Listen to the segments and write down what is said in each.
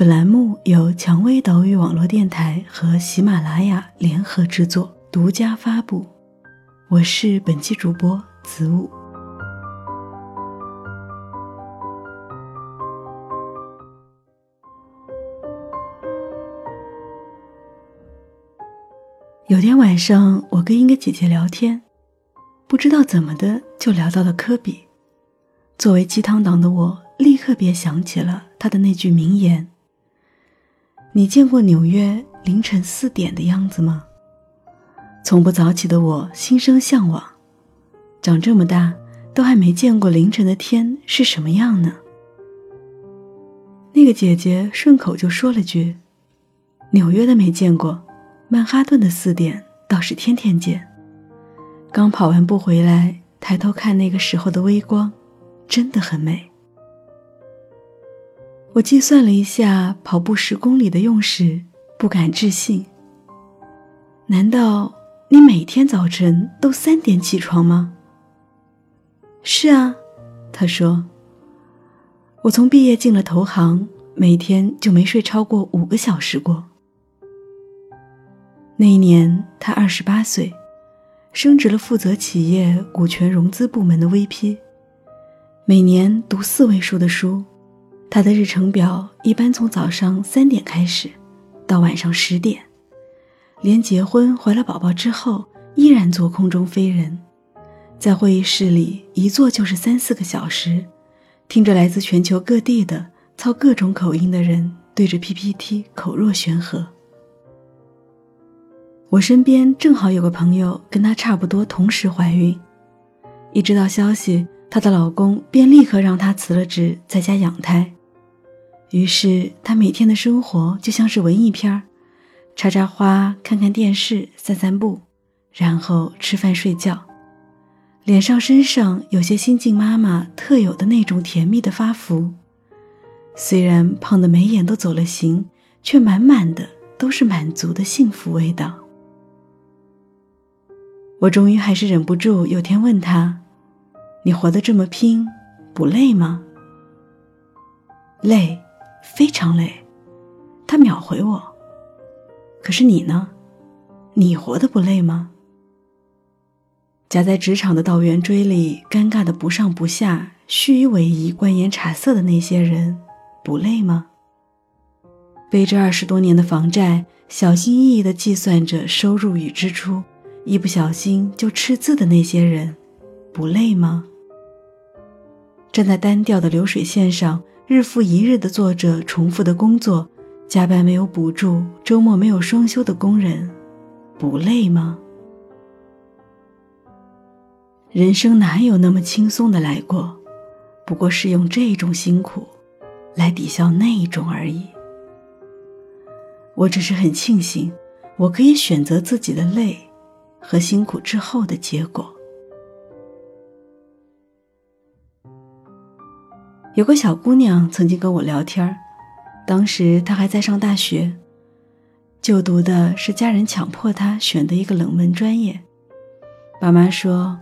本栏目由蔷薇岛屿网络电台和喜马拉雅联合制作，独家发布。我是本期主播子午。有天晚上，我跟一个姐姐聊天，不知道怎么的就聊到了科比。作为鸡汤党的我，立刻便想起了他的那句名言。你见过纽约凌晨四点的样子吗？从不早起的我心生向往，长这么大都还没见过凌晨的天是什么样呢。那个姐姐顺口就说了句：“纽约的没见过，曼哈顿的四点倒是天天见。”刚跑完步回来，抬头看那个时候的微光，真的很美。我计算了一下跑步十公里的用时，不敢置信。难道你每天早晨都三点起床吗？是啊，他说。我从毕业进了投行，每天就没睡超过五个小时过。那一年他二十八岁，升职了，负责企业股权融资部门的 VP，每年读四位数的书。他的日程表一般从早上三点开始，到晚上十点，连结婚怀了宝宝之后，依然做空中飞人，在会议室里一坐就是三四个小时，听着来自全球各地的操各种口音的人对着 PPT 口若悬河。我身边正好有个朋友跟她差不多同时怀孕，一知道消息，她的老公便立刻让她辞了职，在家养胎。于是，他每天的生活就像是文艺片儿，插插花、看看电视、散散步，然后吃饭睡觉。脸上、身上有些新晋妈妈特有的那种甜蜜的发福。虽然胖的眉眼都走了形，却满满的都是满足的幸福味道。我终于还是忍不住，有天问他：“你活得这么拼，不累吗？”累。非常累，他秒回我。可是你呢？你活得不累吗？夹在职场的倒圆锥里，尴尬的不上不下，虚与委蛇、官言察色的那些人，不累吗？背着二十多年的房债，小心翼翼的计算着收入与支出，一不小心就赤字的那些人，不累吗？站在单调的流水线上。日复一日的做着重复的工作，加班没有补助，周末没有双休的工人，不累吗？人生哪有那么轻松的来过？不过是用这种辛苦，来抵消那一种而已。我只是很庆幸，我可以选择自己的累和辛苦之后的结果。有个小姑娘曾经跟我聊天当时她还在上大学，就读的是家人强迫她选的一个冷门专业。爸妈说，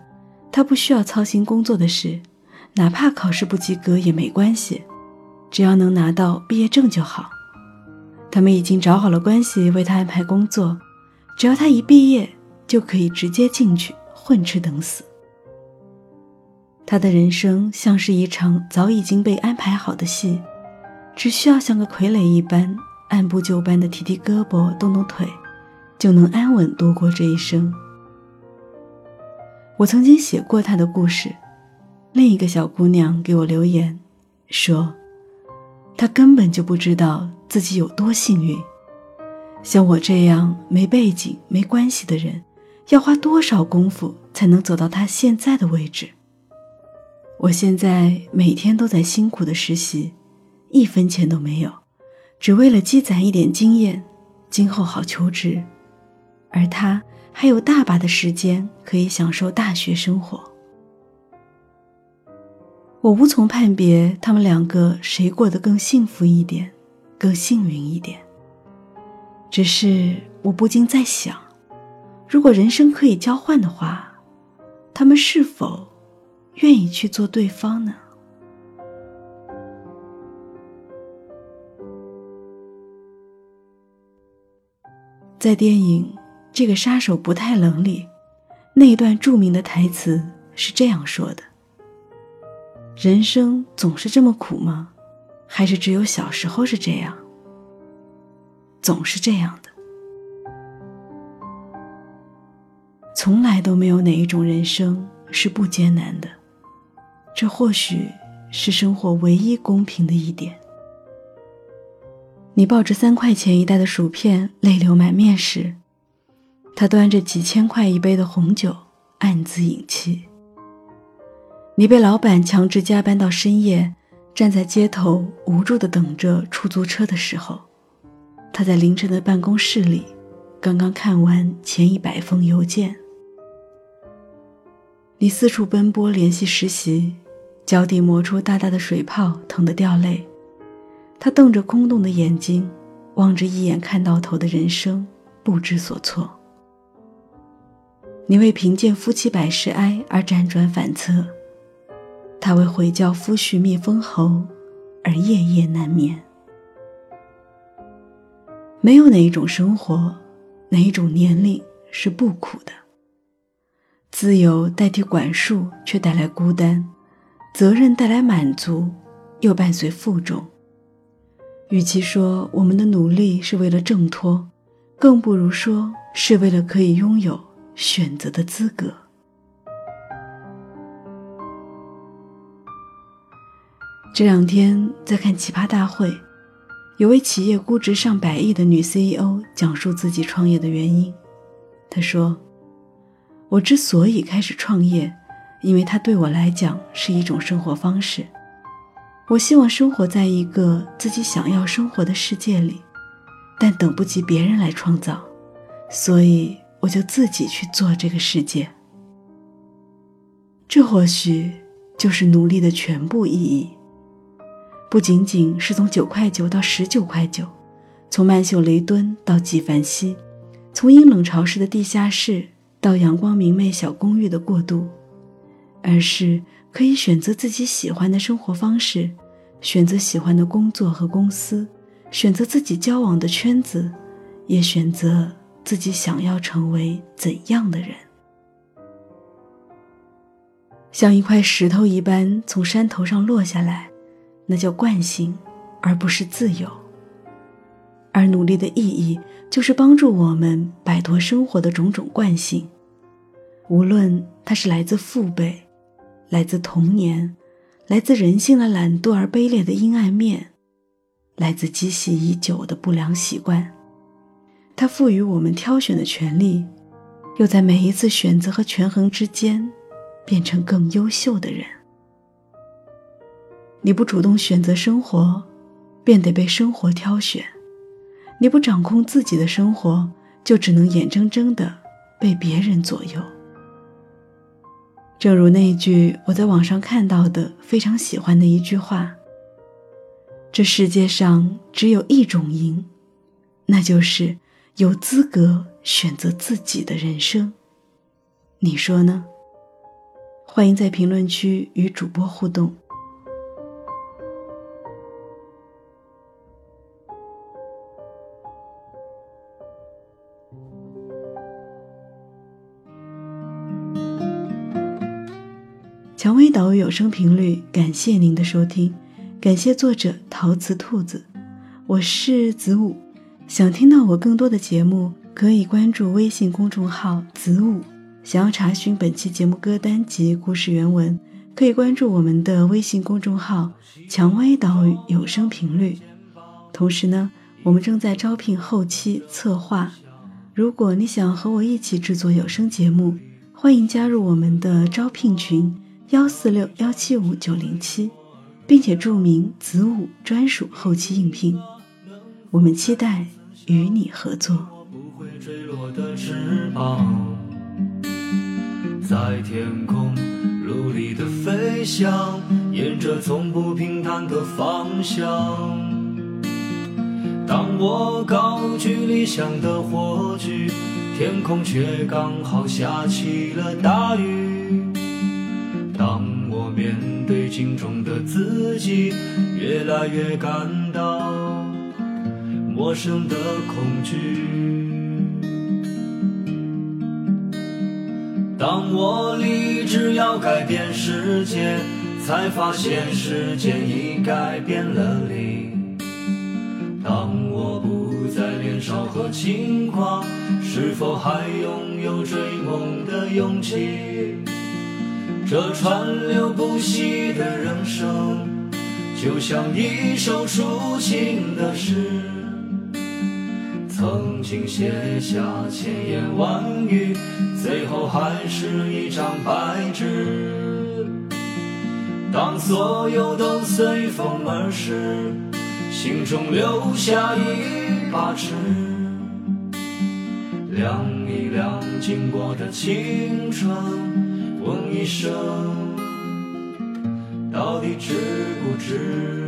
她不需要操心工作的事，哪怕考试不及格也没关系，只要能拿到毕业证就好。他们已经找好了关系为她安排工作，只要她一毕业就可以直接进去混吃等死。他的人生像是一场早已经被安排好的戏，只需要像个傀儡一般，按部就班的提提胳膊、动动腿，就能安稳度过这一生。我曾经写过他的故事，另一个小姑娘给我留言，说，她根本就不知道自己有多幸运，像我这样没背景、没关系的人，要花多少功夫才能走到她现在的位置。我现在每天都在辛苦的实习。一分钱都没有，只为了积攒一点经验，今后好求职。而他还有大把的时间可以享受大学生活。我无从判别他们两个谁过得更幸福一点，更幸运一点。只是我不禁在想，如果人生可以交换的话，他们是否愿意去做对方呢？在电影《这个杀手不太冷》里，那一段著名的台词是这样说的：“人生总是这么苦吗？还是只有小时候是这样？总是这样的，从来都没有哪一种人生是不艰难的。这或许是生活唯一公平的一点。”你抱着三块钱一袋的薯片，泪流满面时，他端着几千块一杯的红酒，暗自饮泣。你被老板强制加班到深夜，站在街头无助地等着出租车的时候，他在凌晨的办公室里，刚刚看完前一百封邮件。你四处奔波联系实习，脚底磨出大大的水泡，疼得掉泪。他瞪着空洞的眼睛，望着一眼看到头的人生，不知所措。你为贫贱夫妻百事哀而辗转反侧，他为悔教夫婿觅封侯而夜夜难眠。没有哪一种生活，哪一种年龄是不苦的。自由代替管束，却带来孤单；责任带来满足，又伴随负重。与其说我们的努力是为了挣脱，更不如说是为了可以拥有选择的资格。这两天在看《奇葩大会》，有位企业估值上百亿的女 CEO 讲述自己创业的原因。她说：“我之所以开始创业，因为它对我来讲是一种生活方式。”我希望生活在一个自己想要生活的世界里，但等不及别人来创造，所以我就自己去做这个世界。这或许就是努力的全部意义。不仅仅是从九块九到十九块九，从曼秀雷敦到纪梵希，从阴冷潮湿的地下室到阳光明媚小公寓的过渡，而是。可以选择自己喜欢的生活方式，选择喜欢的工作和公司，选择自己交往的圈子，也选择自己想要成为怎样的人。像一块石头一般从山头上落下来，那叫惯性，而不是自由。而努力的意义，就是帮助我们摆脱生活的种种惯性，无论它是来自父辈。来自童年，来自人性的懒惰而卑劣的阴暗面，来自积习已久的不良习惯。它赋予我们挑选的权利，又在每一次选择和权衡之间，变成更优秀的人。你不主动选择生活，便得被生活挑选；你不掌控自己的生活，就只能眼睁睁的被别人左右。正如那句我在网上看到的非常喜欢的一句话：“这世界上只有一种赢，那就是有资格选择自己的人生。”你说呢？欢迎在评论区与主播互动。蔷薇岛屿有声频率，感谢您的收听。感谢作者陶瓷兔子，我是子午。想听到我更多的节目，可以关注微信公众号子午。想要查询本期节目歌单及故事原文，可以关注我们的微信公众号“蔷薇岛屿有声频率”。同时呢，我们正在招聘后期策划。如果你想和我一起制作有声节目，欢迎加入我们的招聘群：幺四六幺七五九零七，并且注明“子午”专属后期应聘。我们期待与你合作。在天空努力的飞翔，沿着从不平坦的方向。当我高举理想的火炬，天空却刚好下起了大雨。当我面对镜中的自己，越来越感到陌生的恐惧。当我立志要改变世界，才发现时间已改变了你。当我不再年少和轻狂，是否还拥有追梦的勇气？这川流不息的人生，就像一首抒情的诗。曾经写下千言万语，最后还是一张白纸。当所有都随风而逝，心中留下一把尺，量一量经过的青春，问一声，到底值不值？